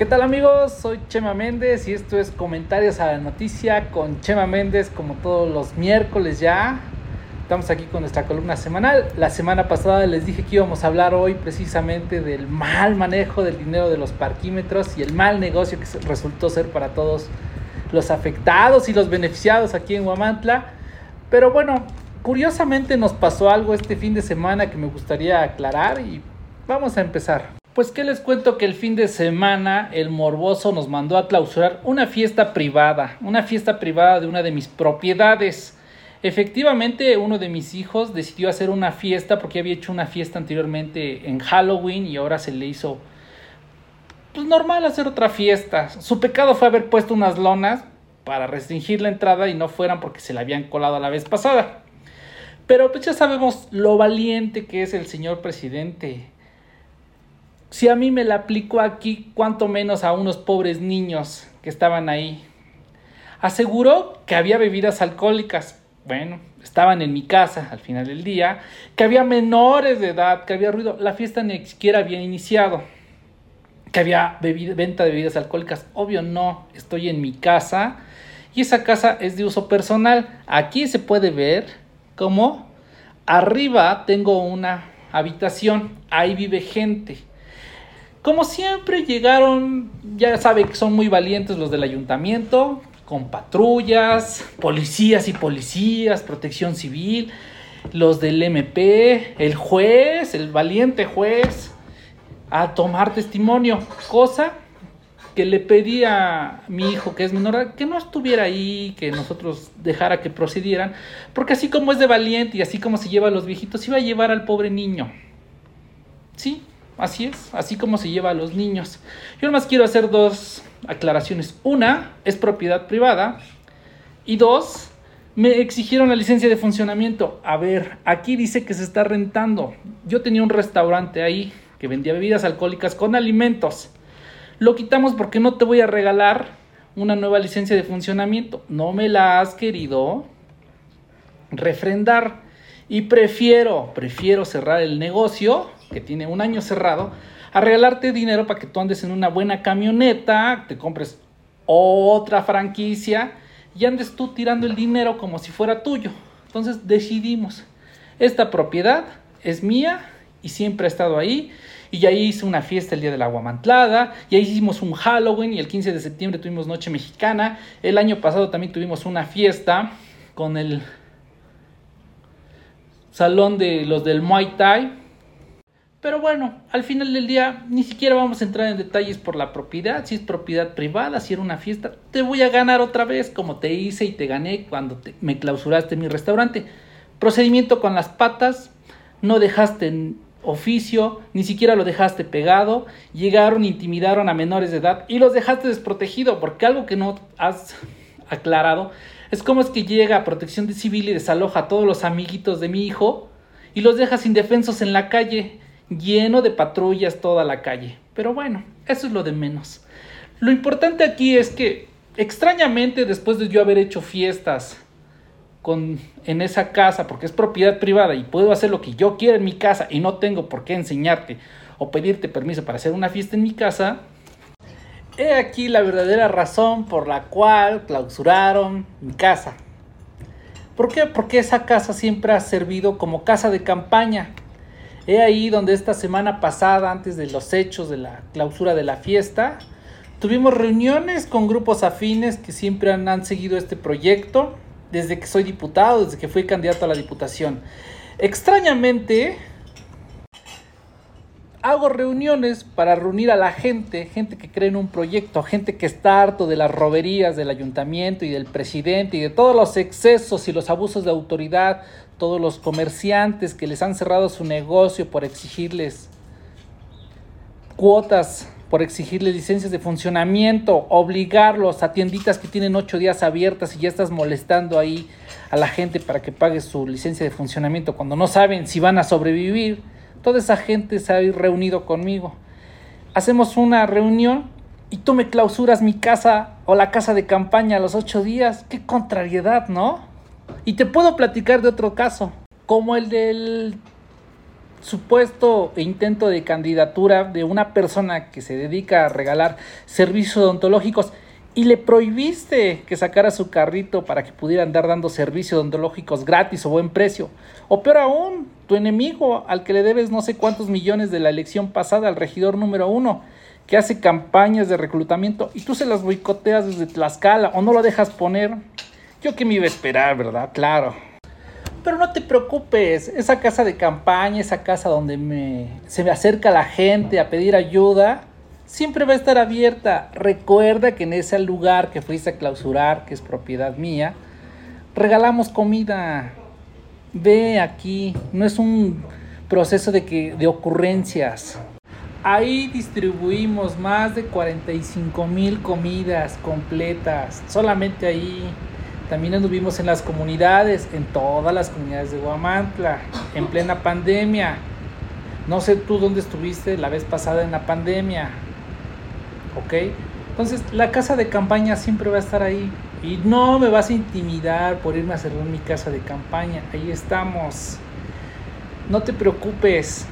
¿Qué tal amigos? Soy Chema Méndez y esto es Comentarios a la Noticia con Chema Méndez como todos los miércoles ya. Estamos aquí con nuestra columna semanal. La semana pasada les dije que íbamos a hablar hoy precisamente del mal manejo del dinero de los parquímetros y el mal negocio que resultó ser para todos los afectados y los beneficiados aquí en Huamantla. Pero bueno, curiosamente nos pasó algo este fin de semana que me gustaría aclarar y vamos a empezar. Pues que les cuento que el fin de semana el morboso nos mandó a clausurar una fiesta privada, una fiesta privada de una de mis propiedades. Efectivamente, uno de mis hijos decidió hacer una fiesta porque había hecho una fiesta anteriormente en Halloween y ahora se le hizo pues normal hacer otra fiesta. Su pecado fue haber puesto unas lonas para restringir la entrada y no fueran porque se la habían colado la vez pasada. Pero pues ya sabemos lo valiente que es el señor presidente si a mí me la aplicó aquí, cuanto menos a unos pobres niños que estaban ahí. Aseguró que había bebidas alcohólicas. Bueno, estaban en mi casa al final del día, que había menores de edad, que había ruido. La fiesta ni siquiera había iniciado. Que había venta de bebidas alcohólicas. Obvio no, estoy en mi casa y esa casa es de uso personal. Aquí se puede ver cómo arriba tengo una habitación, ahí vive gente como siempre llegaron, ya sabe que son muy valientes los del ayuntamiento, con patrullas, policías y policías, protección civil, los del MP, el juez, el valiente juez, a tomar testimonio, cosa que le pedí a mi hijo que es menor que no estuviera ahí, que nosotros dejara que procedieran, porque así como es de valiente y así como se lleva a los viejitos, iba a llevar al pobre niño. Sí, Así es, así como se lleva a los niños. Yo nomás quiero hacer dos aclaraciones. Una, es propiedad privada. Y dos, me exigieron la licencia de funcionamiento. A ver, aquí dice que se está rentando. Yo tenía un restaurante ahí que vendía bebidas alcohólicas con alimentos. Lo quitamos porque no te voy a regalar una nueva licencia de funcionamiento. No me la has querido refrendar. Y prefiero, prefiero cerrar el negocio que tiene un año cerrado, a regalarte dinero para que tú andes en una buena camioneta, te compres otra franquicia y andes tú tirando el dinero como si fuera tuyo. Entonces decidimos, esta propiedad es mía y siempre ha estado ahí. Y ya hice una fiesta el día de la aguamantlada, ya hicimos un Halloween y el 15 de septiembre tuvimos Noche Mexicana. El año pasado también tuvimos una fiesta con el salón de los del Muay Thai pero bueno, al final del día ni siquiera vamos a entrar en detalles por la propiedad, si es propiedad privada, si era una fiesta, te voy a ganar otra vez como te hice y te gané cuando me clausuraste mi restaurante. Procedimiento con las patas, no dejaste oficio, ni siquiera lo dejaste pegado, llegaron, intimidaron a menores de edad y los dejaste desprotegido, porque algo que no has aclarado es cómo es que llega protección civil y desaloja a todos los amiguitos de mi hijo y los dejas indefensos en la calle lleno de patrullas toda la calle. Pero bueno, eso es lo de menos. Lo importante aquí es que, extrañamente, después de yo haber hecho fiestas con, en esa casa, porque es propiedad privada y puedo hacer lo que yo quiera en mi casa y no tengo por qué enseñarte o pedirte permiso para hacer una fiesta en mi casa, he aquí la verdadera razón por la cual clausuraron mi casa. ¿Por qué? Porque esa casa siempre ha servido como casa de campaña He ahí donde esta semana pasada, antes de los hechos de la clausura de la fiesta, tuvimos reuniones con grupos afines que siempre han, han seguido este proyecto desde que soy diputado, desde que fui candidato a la diputación. Extrañamente, hago reuniones para reunir a la gente, gente que cree en un proyecto, gente que está harto de las roberías del ayuntamiento y del presidente y de todos los excesos y los abusos de autoridad, todos los comerciantes que les han cerrado su negocio por exigirles cuotas, por exigirles licencias de funcionamiento, obligarlos a tienditas que tienen ocho días abiertas y ya estás molestando ahí a la gente para que pague su licencia de funcionamiento cuando no saben si van a sobrevivir Toda esa gente se ha reunido conmigo. Hacemos una reunión y tú me clausuras mi casa o la casa de campaña a los ocho días. Qué contrariedad, ¿no? Y te puedo platicar de otro caso, como el del supuesto intento de candidatura de una persona que se dedica a regalar servicios odontológicos y le prohibiste que sacara su carrito para que pudiera andar dando servicios odontológicos gratis o buen precio. O peor aún, tu enemigo al que le debes no sé cuántos millones de la elección pasada, al regidor número uno, que hace campañas de reclutamiento y tú se las boicoteas desde Tlaxcala o no lo dejas poner. Yo que me iba a esperar, ¿verdad? Claro. Pero no te preocupes, esa casa de campaña, esa casa donde me, se me acerca la gente a pedir ayuda, siempre va a estar abierta. Recuerda que en ese lugar que fuiste a clausurar, que es propiedad mía, regalamos comida. Ve aquí, no es un proceso de, que, de ocurrencias. Ahí distribuimos más de 45 mil comidas completas, solamente ahí. También anduvimos en las comunidades, en todas las comunidades de Guamantla, en plena pandemia. No sé tú dónde estuviste la vez pasada en la pandemia. ¿Ok? Entonces, la casa de campaña siempre va a estar ahí. Y no me vas a intimidar por irme a cerrar mi casa de campaña. Ahí estamos. No te preocupes.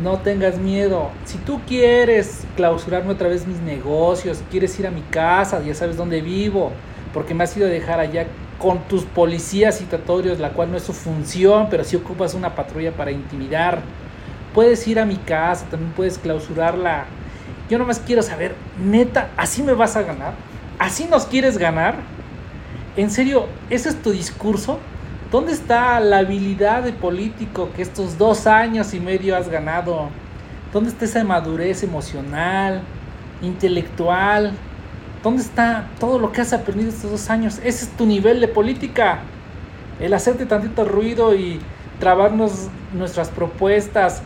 No tengas miedo. Si tú quieres clausurarme otra vez mis negocios, quieres ir a mi casa, ya sabes dónde vivo porque me has ido a dejar allá con tus policías citatorios, la cual no es su función, pero si ocupas una patrulla para intimidar. Puedes ir a mi casa, también puedes clausurarla. Yo nomás quiero saber, neta, ¿así me vas a ganar? ¿Así nos quieres ganar? ¿En serio, ese es tu discurso? ¿Dónde está la habilidad de político que estos dos años y medio has ganado? ¿Dónde está esa madurez emocional, intelectual, ¿Dónde está todo lo que has aprendido estos dos años? Ese es tu nivel de política. El hacerte tantito ruido y trabarnos nuestras propuestas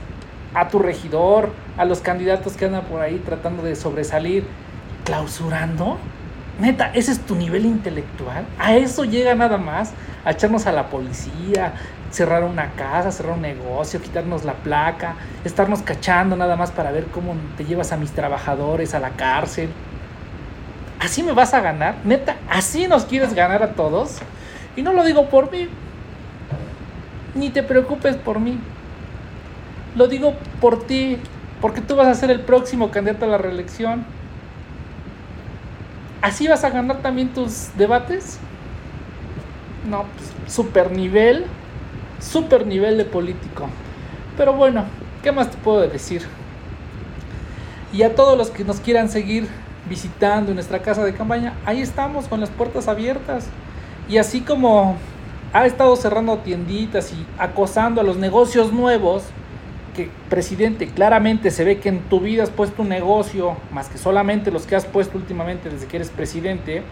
a tu regidor, a los candidatos que andan por ahí tratando de sobresalir, clausurando. Neta, ese es tu nivel intelectual. A eso llega nada más, a echarnos a la policía, cerrar una casa, cerrar un negocio, quitarnos la placa, estarnos cachando nada más para ver cómo te llevas a mis trabajadores a la cárcel. ¿Así me vas a ganar? Neta, ¿así nos quieres ganar a todos? Y no lo digo por mí. Ni te preocupes por mí. Lo digo por ti, porque tú vas a ser el próximo candidato a la reelección. ¿Así vas a ganar también tus debates? No, pues, super nivel, super nivel de político. Pero bueno, ¿qué más te puedo decir? Y a todos los que nos quieran seguir visitando nuestra casa de campaña, ahí estamos con las puertas abiertas. Y así como ha estado cerrando tienditas y acosando a los negocios nuevos, que presidente, claramente se ve que en tu vida has puesto un negocio, más que solamente los que has puesto últimamente desde que eres presidente,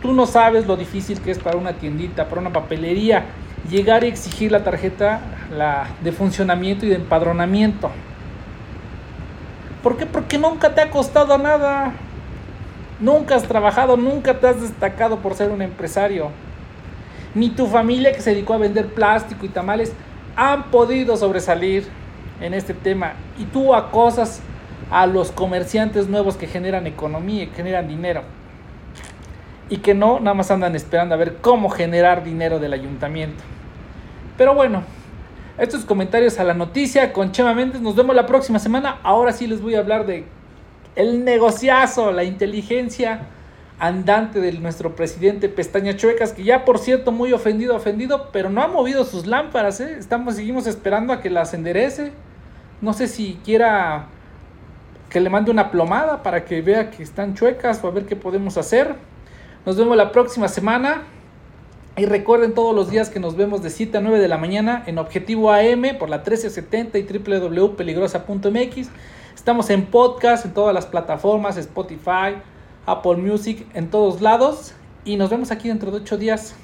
tú no sabes lo difícil que es para una tiendita, para una papelería, llegar y exigir la tarjeta la, de funcionamiento y de empadronamiento. ¿Por qué? Porque nunca te ha costado nada. Nunca has trabajado, nunca te has destacado por ser un empresario. Ni tu familia que se dedicó a vender plástico y tamales han podido sobresalir en este tema. Y tú acosas a los comerciantes nuevos que generan economía, que generan dinero. Y que no, nada más andan esperando a ver cómo generar dinero del ayuntamiento. Pero bueno, estos comentarios a la noticia con Chema Méndez. Nos vemos la próxima semana. Ahora sí les voy a hablar de el negociazo, la inteligencia andante de nuestro presidente Pestaña Chuecas, que ya por cierto muy ofendido, ofendido, pero no ha movido sus lámparas, ¿eh? Estamos, seguimos esperando a que las enderece. No sé si quiera que le mande una plomada para que vea que están chuecas o a ver qué podemos hacer. Nos vemos la próxima semana. Y recuerden todos los días que nos vemos de 7 a 9 de la mañana en Objetivo AM por la 1370 y www.peligrosa.mx. Estamos en podcast, en todas las plataformas, Spotify, Apple Music, en todos lados. Y nos vemos aquí dentro de ocho días.